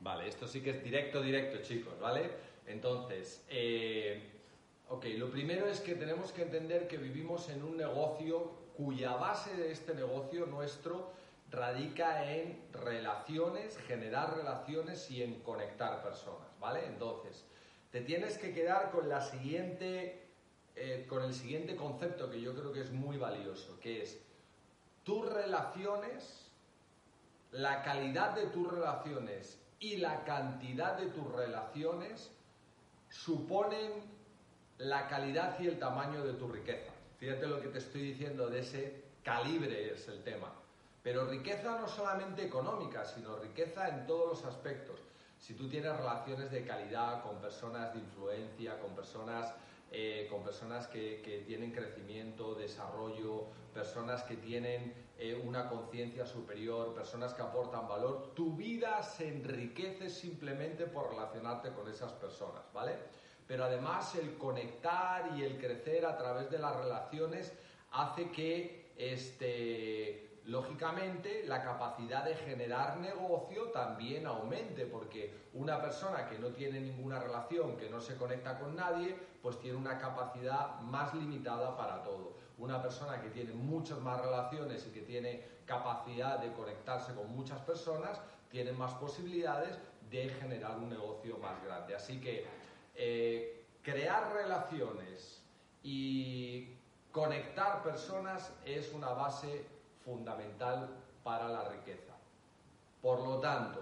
Vale, esto sí que es directo, directo, chicos, ¿vale? Entonces, eh, ok, lo primero es que tenemos que entender que vivimos en un negocio cuya base de este negocio nuestro radica en relaciones, generar relaciones y en conectar personas, ¿vale? Entonces, te tienes que quedar con la siguiente, eh, con el siguiente concepto que yo creo que es muy valioso, que es tus relaciones, la calidad de tus relaciones y la cantidad de tus relaciones suponen la calidad y el tamaño de tu riqueza. Fíjate lo que te estoy diciendo de ese calibre es el tema. Pero riqueza no solamente económica, sino riqueza en todos los aspectos. Si tú tienes relaciones de calidad con personas de influencia, con personas, eh, con personas que, que, tienen crecimiento, desarrollo, personas que tienen eh, una conciencia superior, personas que aportan valor, tu vida se enriquece simplemente por relacionarte con esas personas, ¿vale? Pero además el conectar y el crecer a través de las relaciones hace que este, lógicamente la capacidad de generar negocio también aumente, porque una persona que no tiene ninguna relación, que no se conecta con nadie, pues tiene una capacidad más limitada para todo. Una persona que tiene muchas más relaciones y que tiene capacidad de conectarse con muchas personas, tiene más posibilidades de generar un negocio más grande. Así que eh, crear relaciones y conectar personas es una base fundamental para la riqueza. Por lo tanto,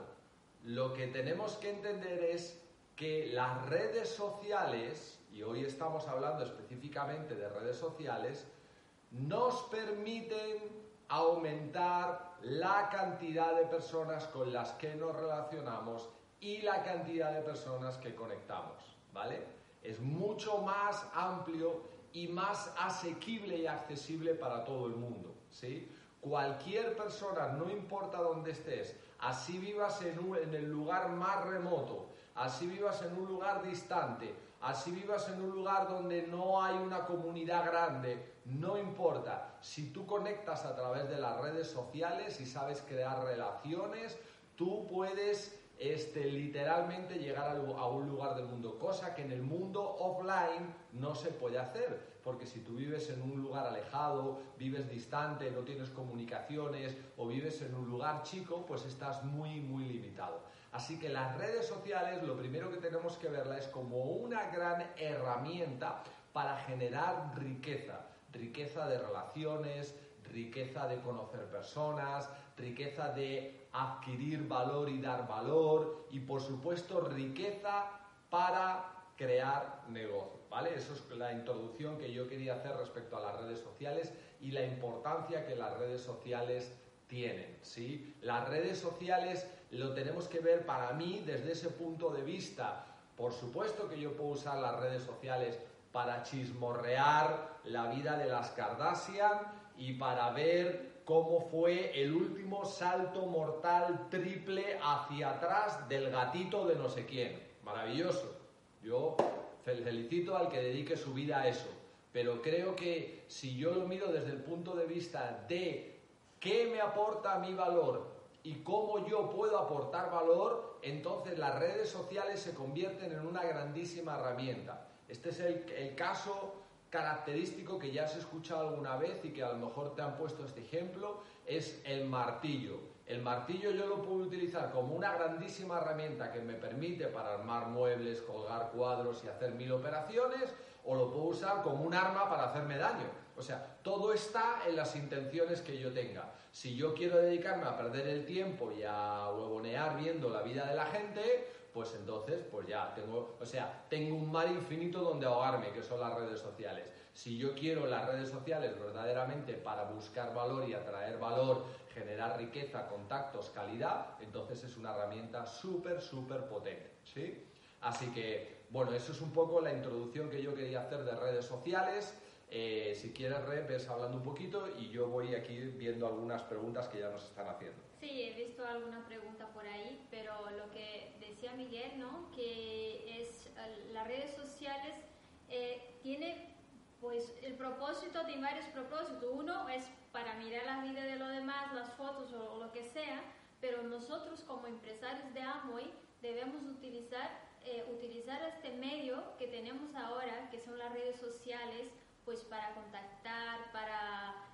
lo que tenemos que entender es que las redes sociales, y hoy estamos hablando específicamente de redes sociales, nos permiten aumentar la cantidad de personas con las que nos relacionamos y la cantidad de personas que conectamos, ¿vale? Es mucho más amplio y más asequible y accesible para todo el mundo, ¿sí? Cualquier persona, no importa dónde estés, así vivas en, un, el lugar más remoto, así vivas en un lugar distante, así vivas en un lugar donde no hay una comunidad grande, no importa. Si tú conectas a través de las redes sociales y sabes crear relaciones, tú puedes este, literalmente llegar a un lugar del mundo, cosa que en el mundo offline no se puede hacer, porque si tú vives en un lugar alejado, vives distante, no tienes comunicaciones o vives en un lugar chico, pues estás muy, muy limitado. Así que las redes sociales lo primero que tenemos que verla es como una gran herramienta para generar riqueza, riqueza de relaciones, riqueza de conocer personas, riqueza de adquirir valor y dar valor y por supuesto riqueza para crear negocio, ¿vale? Eso es la introducción que yo quería hacer respecto a las redes sociales y la importancia que las redes sociales tienen, ¿sí? Las redes sociales lo tenemos que ver para mí desde ese punto de vista. Por supuesto que yo puedo usar las redes sociales para chismorrear la vida de las Kardashian y para ver cómo fue el último salto mortal triple hacia atrás del gatito de no sé quién. Maravilloso. Yo felicito al que dedique su vida a eso. Pero creo que si yo lo miro desde el punto de vista de qué me aporta mi valor y cómo yo puedo aportar valor, entonces las redes sociales se convierten en una grandísima herramienta. Este es el, el caso característico que ya has escuchado alguna vez y que a lo mejor te han puesto este ejemplo es el martillo. El martillo yo lo puedo utilizar como una grandísima herramienta que me permite para armar muebles, colgar cuadros y hacer mil operaciones, o lo puedo usar como un arma para hacerme daño. O sea, todo está en las intenciones que yo tenga. Si yo quiero dedicarme a perder el tiempo y a huevonear viendo la vida de la gente, pues entonces, pues ya tengo, o sea, tengo un mar infinito donde ahogarme, que son las redes sociales. Si yo quiero las redes sociales verdaderamente para buscar valor y atraer valor, generar riqueza, contactos, calidad, entonces es una herramienta súper, súper potente, ¿sí? Así que, bueno, eso es un poco la introducción que yo quería hacer de redes sociales. Eh, si quieres, Re, ves hablando un poquito y yo voy aquí viendo algunas preguntas que ya nos están haciendo. Sí, he visto alguna pregunta por ahí, pero lo que Miguel, ¿no? Que es las redes sociales eh, tiene pues el propósito de varios propósitos. Uno es para mirar la vida de los demás, las fotos o, lo que sea, pero nosotros como empresarios de Amway debemos utilizar, eh, utilizar este medio que tenemos ahora, que son las redes sociales, pues para contactar, para eh,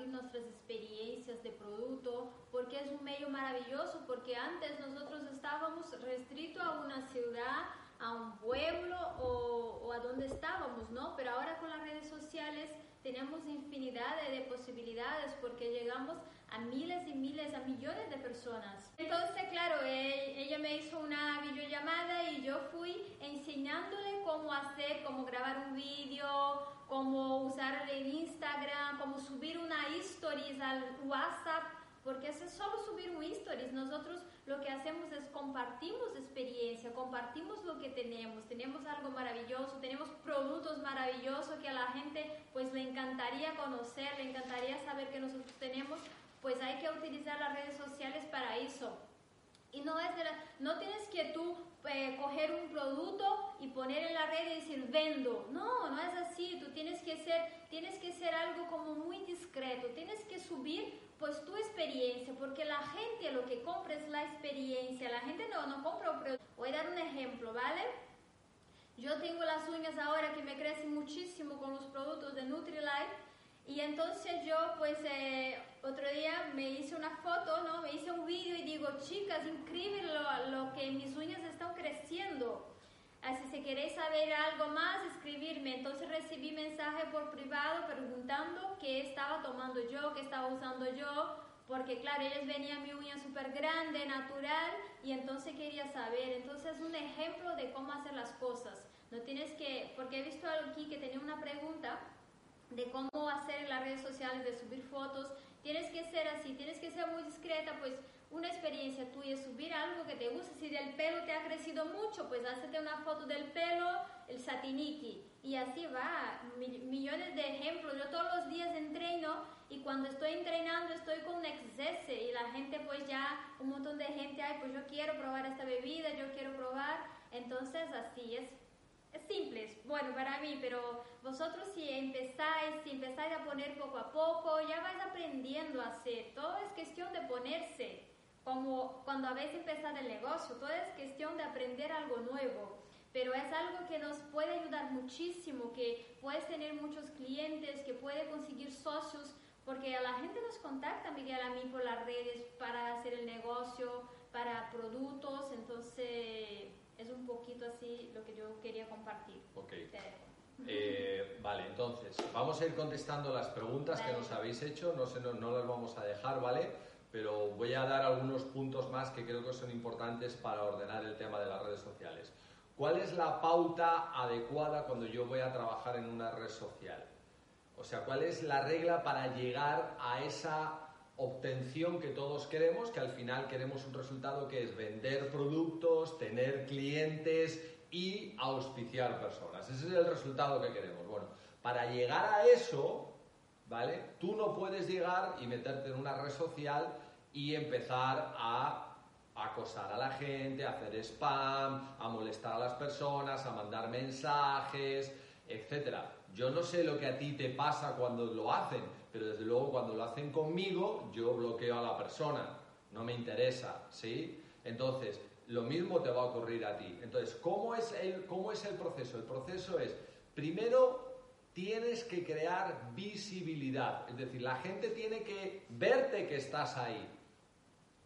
compartir nuestras experiencias de producto, porque es un medio maravilloso, porque antes nosotros estábamos restritos a una ciudad, a un pueblo o, o, a donde estábamos, ¿no? Pero ahora con las redes sociales tenemos infinidad de, posibilidades porque llegamos a miles y miles, a millones de personas. Entonces, claro, ella me hizo una videollamada y yo fui enseñándole cómo hacer, cómo grabar un vídeo, cómo usar el Instagram, cómo subir una stories al WhatsApp, porque eso es solo subir un stories. Nosotros lo que hacemos es compartimos experiencia, compartimos lo que tenemos, tenemos algo maravilloso, tenemos productos maravillosos que a la gente pues le encantaría conocer, le encantaría saber que nosotros tenemos, pues hay que utilizar las redes sociales para eso. Y no es de la, no tienes que tú eh, coger un producto y poner en la red y decir vendo. No, no es así. Tú tienes que ser, tienes que ser algo como muy discreto. Tienes que subir pues tu experiencia, porque la gente lo que compra es la experiencia. La gente no, no compra un producto. Voy a dar un ejemplo, ¿vale? Yo tengo las uñas ahora que me crecen muchísimo con los productos de Nutrilite y entonces yo, pues, eh, otro día me hice una foto, ¿no? Me hice un vídeo y digo, chicas, increíble lo, lo, que mis uñas están creciendo. Así si queréis saber algo más, escribirme. Entonces recibí mensaje por privado preguntando qué estaba tomando yo, qué estaba usando yo, porque claro, ellos venían mi uña súper grande, natural, y entonces quería saber. Entonces es un ejemplo de cómo hacer las cosas. No tienes que, porque he visto aquí que tenía una pregunta de cómo hacer en las redes sociales, de subir fotos. Tienes que ser así, tienes que ser muy discreta, pues una experiencia tuya, subir algo que te guste. Si del pelo te ha crecido mucho, pues hazte una foto del pelo, el satiniki. Y así va, millones de ejemplos. Yo todos los días entreno y cuando estoy entrenando estoy con un XS y la gente pues ya, un montón de gente, ay, pues yo quiero probar esta bebida, yo quiero probar. Entonces así es es simple, bueno para mí, pero vosotros si empezáis, si empezáis a poner poco a poco, ya vais aprendiendo a hacer. Todo es cuestión de ponerse, como cuando habéis empezado el negocio, todo es cuestión de aprender algo nuevo. Pero es algo que nos puede ayudar muchísimo, que puedes tener muchos clientes, que puede conseguir socios, porque a la gente nos contacta, Miguel, a mí por las redes para hacer el negocio, para productos, entonces poquito así lo que yo quería compartir. Ok. Eh, vale, entonces, vamos a ir contestando las preguntas que nos habéis hecho, no, no, no, las vamos a dejar, ¿vale? Pero voy a dar algunos puntos más que creo que son importantes para ordenar el tema de las redes sociales. ¿Cuál es la pauta adecuada cuando yo voy a trabajar en una red social? O sea, ¿cuál es la regla para llegar a esa obtención que todos queremos, que al final queremos un resultado que es vender productos, tener clientes y auspiciar personas. Ese es el resultado que queremos. Bueno, para llegar a eso, ¿vale? Tú no puedes llegar y meterte en una red social y empezar a acosar a la gente, a hacer spam, a molestar a las personas, a mandar mensajes, etc. Yo no sé lo que a ti te pasa cuando lo hacen, pero desde luego cuando lo hacen conmigo, yo bloqueo a la persona, no me interesa, ¿sí? Entonces, lo mismo te va a ocurrir a ti. Entonces, ¿cómo es el, cómo es el proceso? El proceso es, primero, tienes que crear visibilidad, es decir, la gente tiene que verte que estás ahí,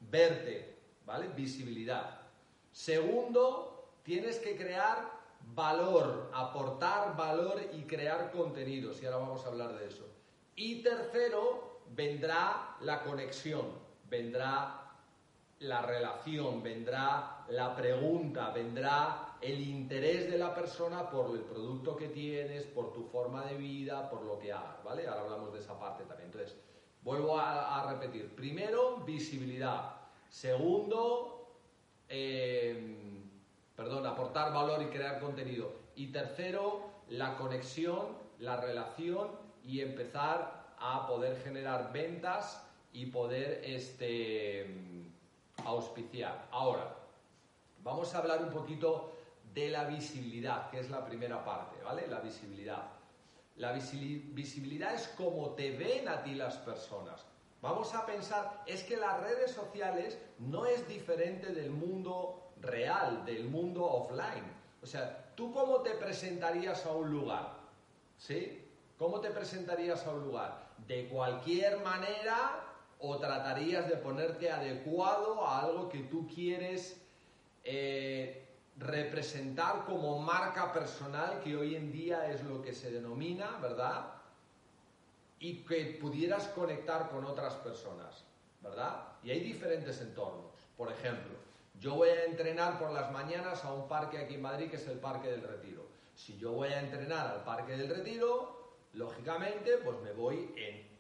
verte, ¿vale? Visibilidad. Segundo, tienes que crear valor, aportar valor y crear contenidos, y ahora vamos a hablar de eso. Y tercero, vendrá la conexión, vendrá la relación, vendrá la pregunta, vendrá el interés de la persona por el producto que tienes, por tu forma de vida, por lo que hagas, ¿vale? Ahora hablamos de esa parte también. Entonces, vuelvo a, repetir. Primero, visibilidad. Segundo, eh, perdón, aportar valor y crear contenido. Y tercero, la conexión, la relación y empezar a poder generar ventas y poder este, auspiciar. Ahora, vamos a hablar un poquito de la visibilidad, que es la primera parte, ¿vale? La visibilidad. La visibilidad es como te ven a ti las personas. Vamos a pensar, es que las redes sociales no es diferente del mundo real, del mundo offline. O sea, ¿tú cómo te presentarías a un lugar? ¿Sí? ¿Cómo te presentarías a un lugar? ¿De cualquier manera o tratarías de ponerte adecuado a algo que tú quieres eh, representar como marca personal, que hoy en día es lo que se denomina, ¿verdad? y que pudieras conectar con otras personas, ¿verdad? Y hay diferentes entornos. Por ejemplo, yo voy a entrenar por las mañanas a un parque aquí en Madrid que es el Parque del Retiro. Si yo voy a entrenar al Parque del Retiro, lógicamente, pues me voy,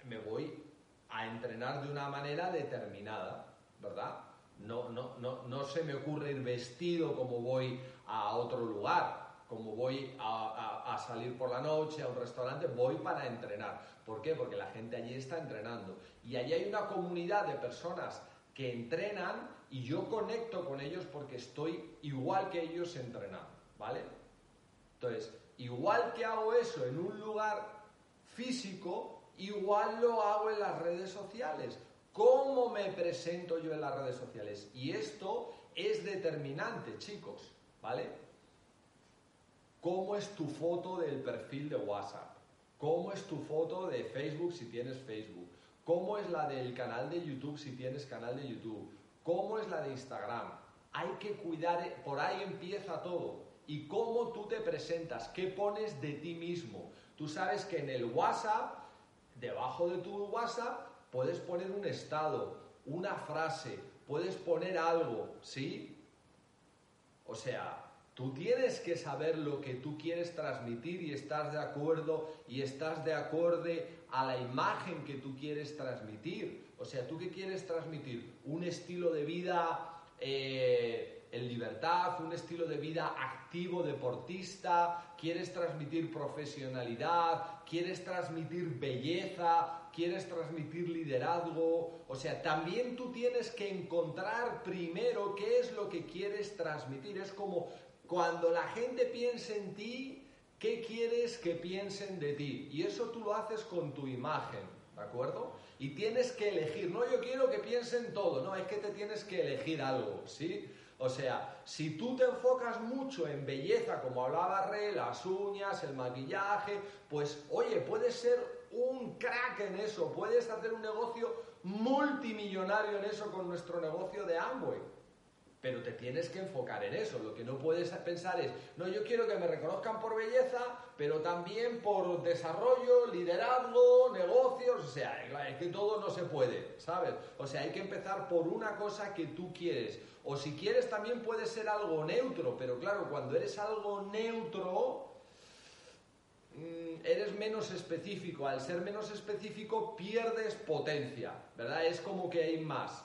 me voy a entrenar de una manera determinada, ¿verdad? No, no, no, no se me ocurre ir vestido como voy a otro lugar, como voy a, salir por la noche a un restaurante, voy para entrenar. ¿Por qué? Porque la gente allí está entrenando. Y allí hay una comunidad de personas que entrenan y yo conecto con ellos porque estoy igual que ellos entrenando, ¿vale? Entonces, igual que hago eso en un lugar físico, igual lo hago en las redes sociales. ¿Cómo me presento yo en las redes sociales? Y esto es determinante, chicos, ¿vale? ¿Cómo es tu foto del perfil de WhatsApp? ¿Cómo es tu foto de Facebook si tienes Facebook? ¿Cómo es la del canal de YouTube si tienes canal de YouTube? ¿Cómo es la de Instagram? Hay que cuidar, por ahí empieza todo. ¿Y cómo tú te presentas? ¿Qué pones de ti mismo? Tú sabes que en el WhatsApp, debajo de tu WhatsApp, puedes poner un estado, una frase, puedes poner algo, ¿sí? O sea, Tú tienes que saber lo que tú quieres transmitir y estás de acuerdo y estás de acorde a la imagen que tú quieres transmitir. O sea, ¿tú qué quieres transmitir? Un estilo de vida eh, en libertad, un estilo de vida activo, deportista, quieres transmitir profesionalidad, quieres transmitir belleza, quieres transmitir liderazgo. O sea, también tú tienes que encontrar primero qué es lo que quieres transmitir. Es como cuando la gente piense en ti, ¿qué quieres que piensen de ti? Y eso tú lo haces con tu imagen, ¿de acuerdo? Y tienes que elegir, no yo quiero que piensen todo, no, es que te tienes que elegir algo, ¿sí? O sea, si tú te enfocas mucho en belleza, como hablaba Re, las uñas, el maquillaje, pues oye, puedes ser un crack en eso, puedes hacer un negocio multimillonario en eso con nuestro negocio de Amway pero te tienes que enfocar en eso. Lo que no puedes pensar es, no, yo quiero que me reconozcan por belleza, pero también por desarrollo, liderazgo, negocios, o sea, es que todo no se puede, ¿sabes? O sea, hay que empezar por una cosa que tú quieres. O si quieres también puede ser algo neutro, pero claro, cuando eres algo neutro, mm, eres menos específico. Al ser menos específico pierdes potencia, ¿verdad? Es como que hay más.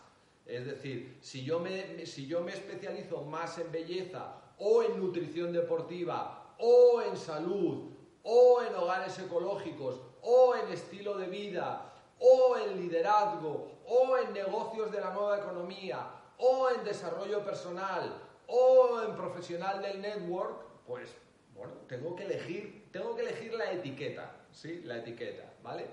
Es decir, si yo, me, si yo me especializo más en belleza o en nutrición deportiva o en salud o en hogares ecológicos o en estilo de vida o en liderazgo o en negocios de la nueva economía o en desarrollo personal o en profesional del network, pues bueno, tengo que elegir, tengo que elegir la etiqueta, ¿sí? La etiqueta, ¿vale?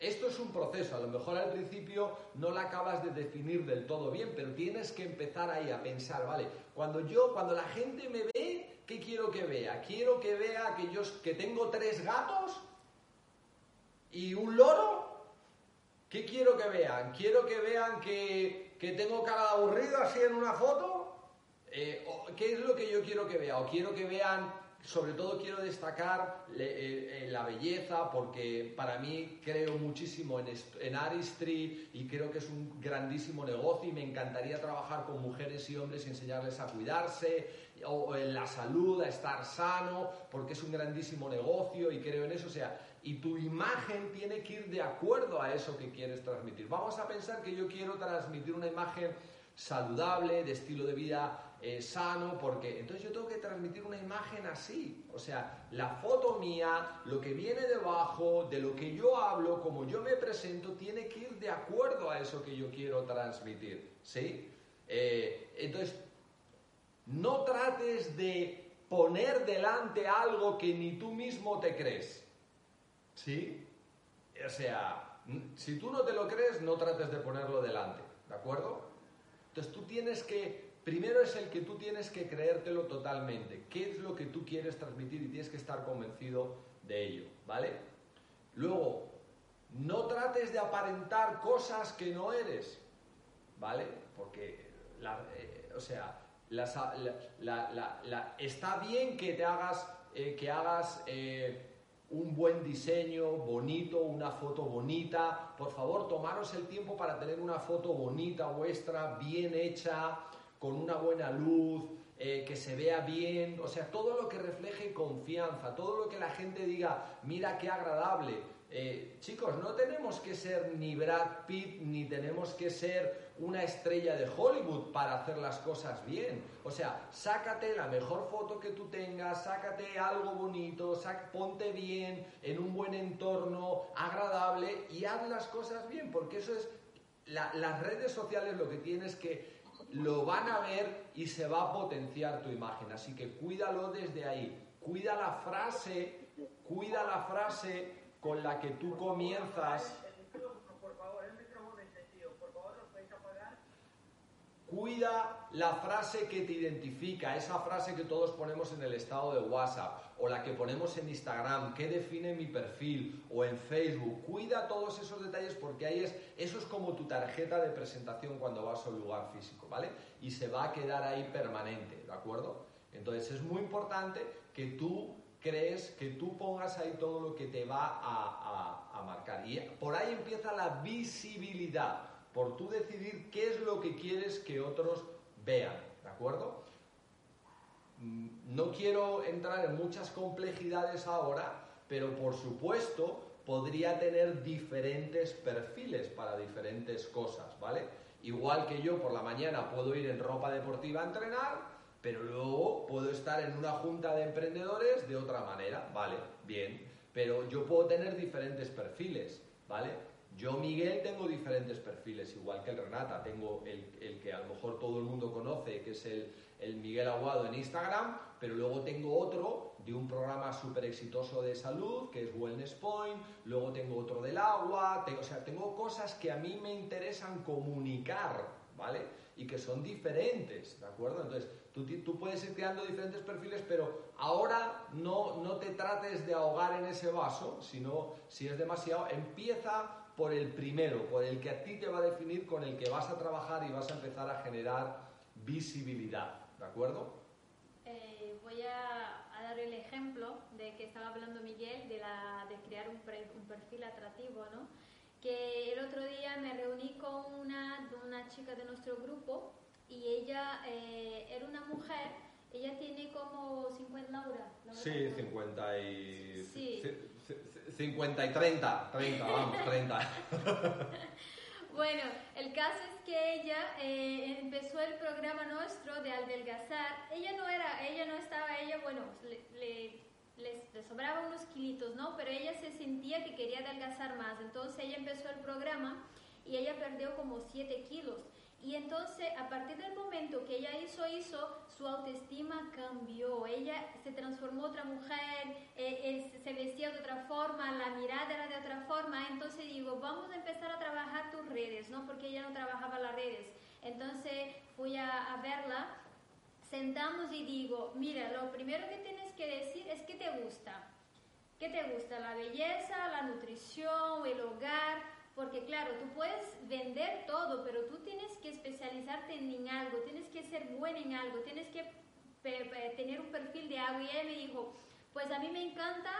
Esto es un proceso, a lo mejor al principio no la acabas de definir del todo bien, pero tienes que empezar ahí a pensar, ¿vale? Cuando yo, cuando la gente me ve, ¿qué quiero que vea? Quiero que vea que yo que tengo tres gatos y un loro. ¿Qué quiero que vean? ¿Quiero que vean que, que tengo cara de aburrido así en una foto? Eh, ¿Qué es lo que yo quiero que vean? ¿O quiero que vean sobre todo quiero destacar eh, la belleza porque para mí creo muchísimo en, en Aristry y creo que es un grandísimo negocio y me encantaría trabajar con mujeres y hombres y enseñarles a cuidarse o en la salud, a estar sano, porque es un grandísimo negocio y creo en eso. O sea, y tu imagen tiene que ir de acuerdo a eso que quieres transmitir. Vamos a pensar que yo quiero transmitir una imagen saludable, de estilo de vida eh, sano, porque entonces yo tengo que transmitir una imagen así. O sea, la foto mía, lo que viene debajo, de lo que yo hablo, como yo me presento, tiene que ir de acuerdo a eso que yo quiero transmitir. ¿Sí? Eh, entonces, no trates de poner delante algo que ni tú mismo te crees. ¿Sí? O sea, si tú no te lo crees, no trates de ponerlo delante, ¿de acuerdo? Entonces tú tienes que, primero es el que tú tienes que creértelo totalmente, qué es lo que tú quieres transmitir y tienes que estar convencido de ello, ¿vale? Luego, no trates de aparentar cosas que no eres, ¿vale? Porque, eh, o sea, está bien que te hagas, eh, que hagas eh, un buen diseño, bonito, una foto bonita. Por favor, tomaros el tiempo para tener una foto bonita vuestra, bien hecha, con una buena luz, eh, que se vea bien, o sea, todo lo que refleje confianza, todo lo que la gente diga, mira qué agradable. Eh, chicos, no tenemos que ser ni Brad Pitt, ni tenemos que ser una estrella de Hollywood para hacer las cosas bien. O sea, sácate la mejor foto que tú tengas, sácate algo bonito, ponte bien, en un buen entorno, agradable y haz las cosas bien, porque eso es... las redes sociales lo que tienes que lo van a ver y se va a potenciar tu imagen. Así que cuídalo desde ahí. Cuida la frase, cuida la frase con la que tú comienzas. Cuida la frase que te identifica, esa frase que todos ponemos en el estado de WhatsApp o la que ponemos en Instagram, qué define mi perfil o en Facebook. Cuida todos esos detalles porque ahí es, eso es como tu tarjeta de presentación cuando vas a un lugar físico, ¿vale? Y se va a quedar ahí permanente, ¿de acuerdo? Entonces es muy importante que tú crees, que tú pongas ahí todo lo que te va a marcar. Y por ahí empieza la visibilidad por tú decidir qué es lo que quieres que otros vean, ¿de acuerdo? Mm, no quiero entrar en muchas complejidades ahora, pero por supuesto podría tener diferentes perfiles para diferentes cosas, ¿vale? Igual que yo por la mañana puedo ir en ropa deportiva a entrenar, pero luego puedo estar en una junta de emprendedores de otra manera, ¿vale? Bien, pero yo puedo tener diferentes perfiles, ¿vale? Yo, Miguel, tengo diferentes perfiles, igual que el Renata. Tengo el, que a lo mejor todo el mundo conoce, que es el, el Miguel Aguado en Instagram, pero luego tengo otro de un programa súper exitoso de salud, que es Wellness Point, luego tengo otro del agua, tengo, o sea, tengo cosas que a mí me interesan comunicar, ¿vale? Y que son diferentes, ¿de acuerdo? Entonces, tú, tú puedes ir creando diferentes perfiles, pero ahora no, no te trates de ahogar en ese vaso, sino si es demasiado, empieza por el primero, por el que a ti te va a definir, con el que vas a trabajar y vas a empezar a generar visibilidad. ¿De acuerdo? Eh, voy a, dar el ejemplo de que estaba hablando Miguel de, la, de crear un, perfil atractivo, ¿no? Que el otro día me reuní con una, una chica de nuestro grupo y ella eh, era una mujer, ella tiene como 50, Laura. Sí, 50 y... Sí. 50 y 30, 30, vamos, 30. bueno, el caso es que ella eh, empezó el programa nuestro de adelgazar. Ella no era, ella no estaba, ella, bueno, le, le, sobraban unos kilitos, ¿no? Pero ella se sentía que quería adelgazar más. Entonces ella empezó el programa y ella perdió como 7 kilos. Y entonces, a partir del momento que ella hizo eso, su autoestima cambió. Ella se transformó otra mujer, eh, se vestía de otra forma, la mirada era de otra forma. Entonces digo, vamos a empezar a trabajar tus redes, ¿no? Porque ella no trabajaba las redes. Entonces fui a, a verla, sentamos y digo, mira, lo primero que tienes que decir es que te gusta. ¿Qué te gusta? La belleza, la nutrición, el hogar porque claro, tú puedes vender todo, pero tú tienes que especializarte en algo, tienes que ser buena en algo, tienes que tener un perfil de algo. Y ella me dijo, pues a mí me encanta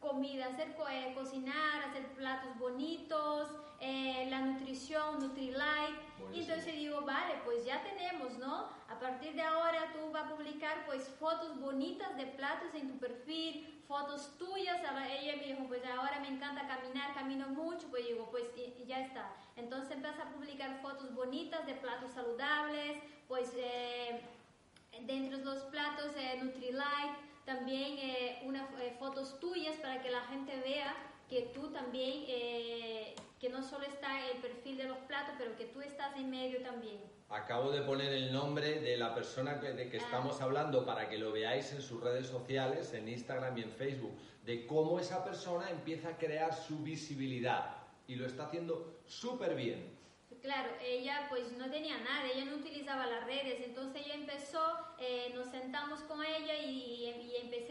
comida, hacer eh, cocinar, hacer platos bonitos, eh, la nutrición, Nutrilite. Y entonces digo, vale, pues ya tenemos, ¿no? A partir de ahora tú vas a publicar pues fotos bonitas de platos en tu perfil, fotos tuyas. Ella me dijo, pues ahora me encanta caminar, camino mucho, pues digo, pues ya está. Entonces empieza a publicar fotos bonitas de platos saludables, pues eh, dentro de los platos eh, Nutrilite, también eh, unas eh, fotos tuyas para que la gente vea que tú también, que no solo está el perfil de los platos, pero que tú estás en medio también. Acabo de poner el nombre de la persona de que estamos ah. hablando para que lo veáis en sus redes sociales, en Instagram y en Facebook, de cómo esa persona empieza a crear su visibilidad. y lo está haciendo súper bien. Claro, ella pues no tenía nada, ella no utilizaba las redes, entonces ella empezó, eh, nos sentamos con ella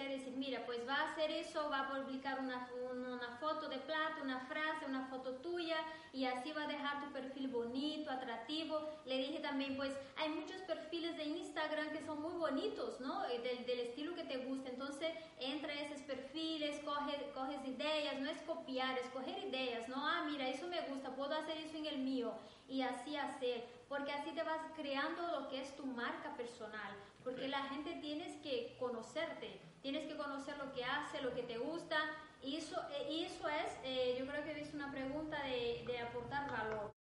a decir, mira, pues va a hacer eso, va a publicar una, una foto de plato, una frase, una foto tuya y así va a dejar tu perfil bonito, atractivo. Le dije también, pues hay muchos perfiles de Instagram que son muy bonitos, ¿no? Eh, del, del estilo que te gusta, entonces entra a esos perfiles, coge, coges ideas, no es copiar, es coger ideas, ¿no? Ah, mira, eso me gusta, puedo hacer eso en el mío y así hacer, porque así te vas creando lo que es tu marca personal, porque la gente tienes que conocerte, tienes que conocer lo que hace, lo que te gusta, y eso, eh, y eso es, eh, yo creo que es una pregunta de, de aportar valor.